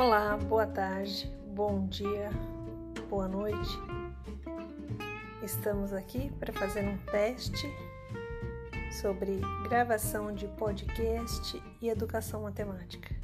Olá, boa tarde, bom dia, boa noite. Estamos aqui para fazer um teste sobre gravação de podcast e educação matemática.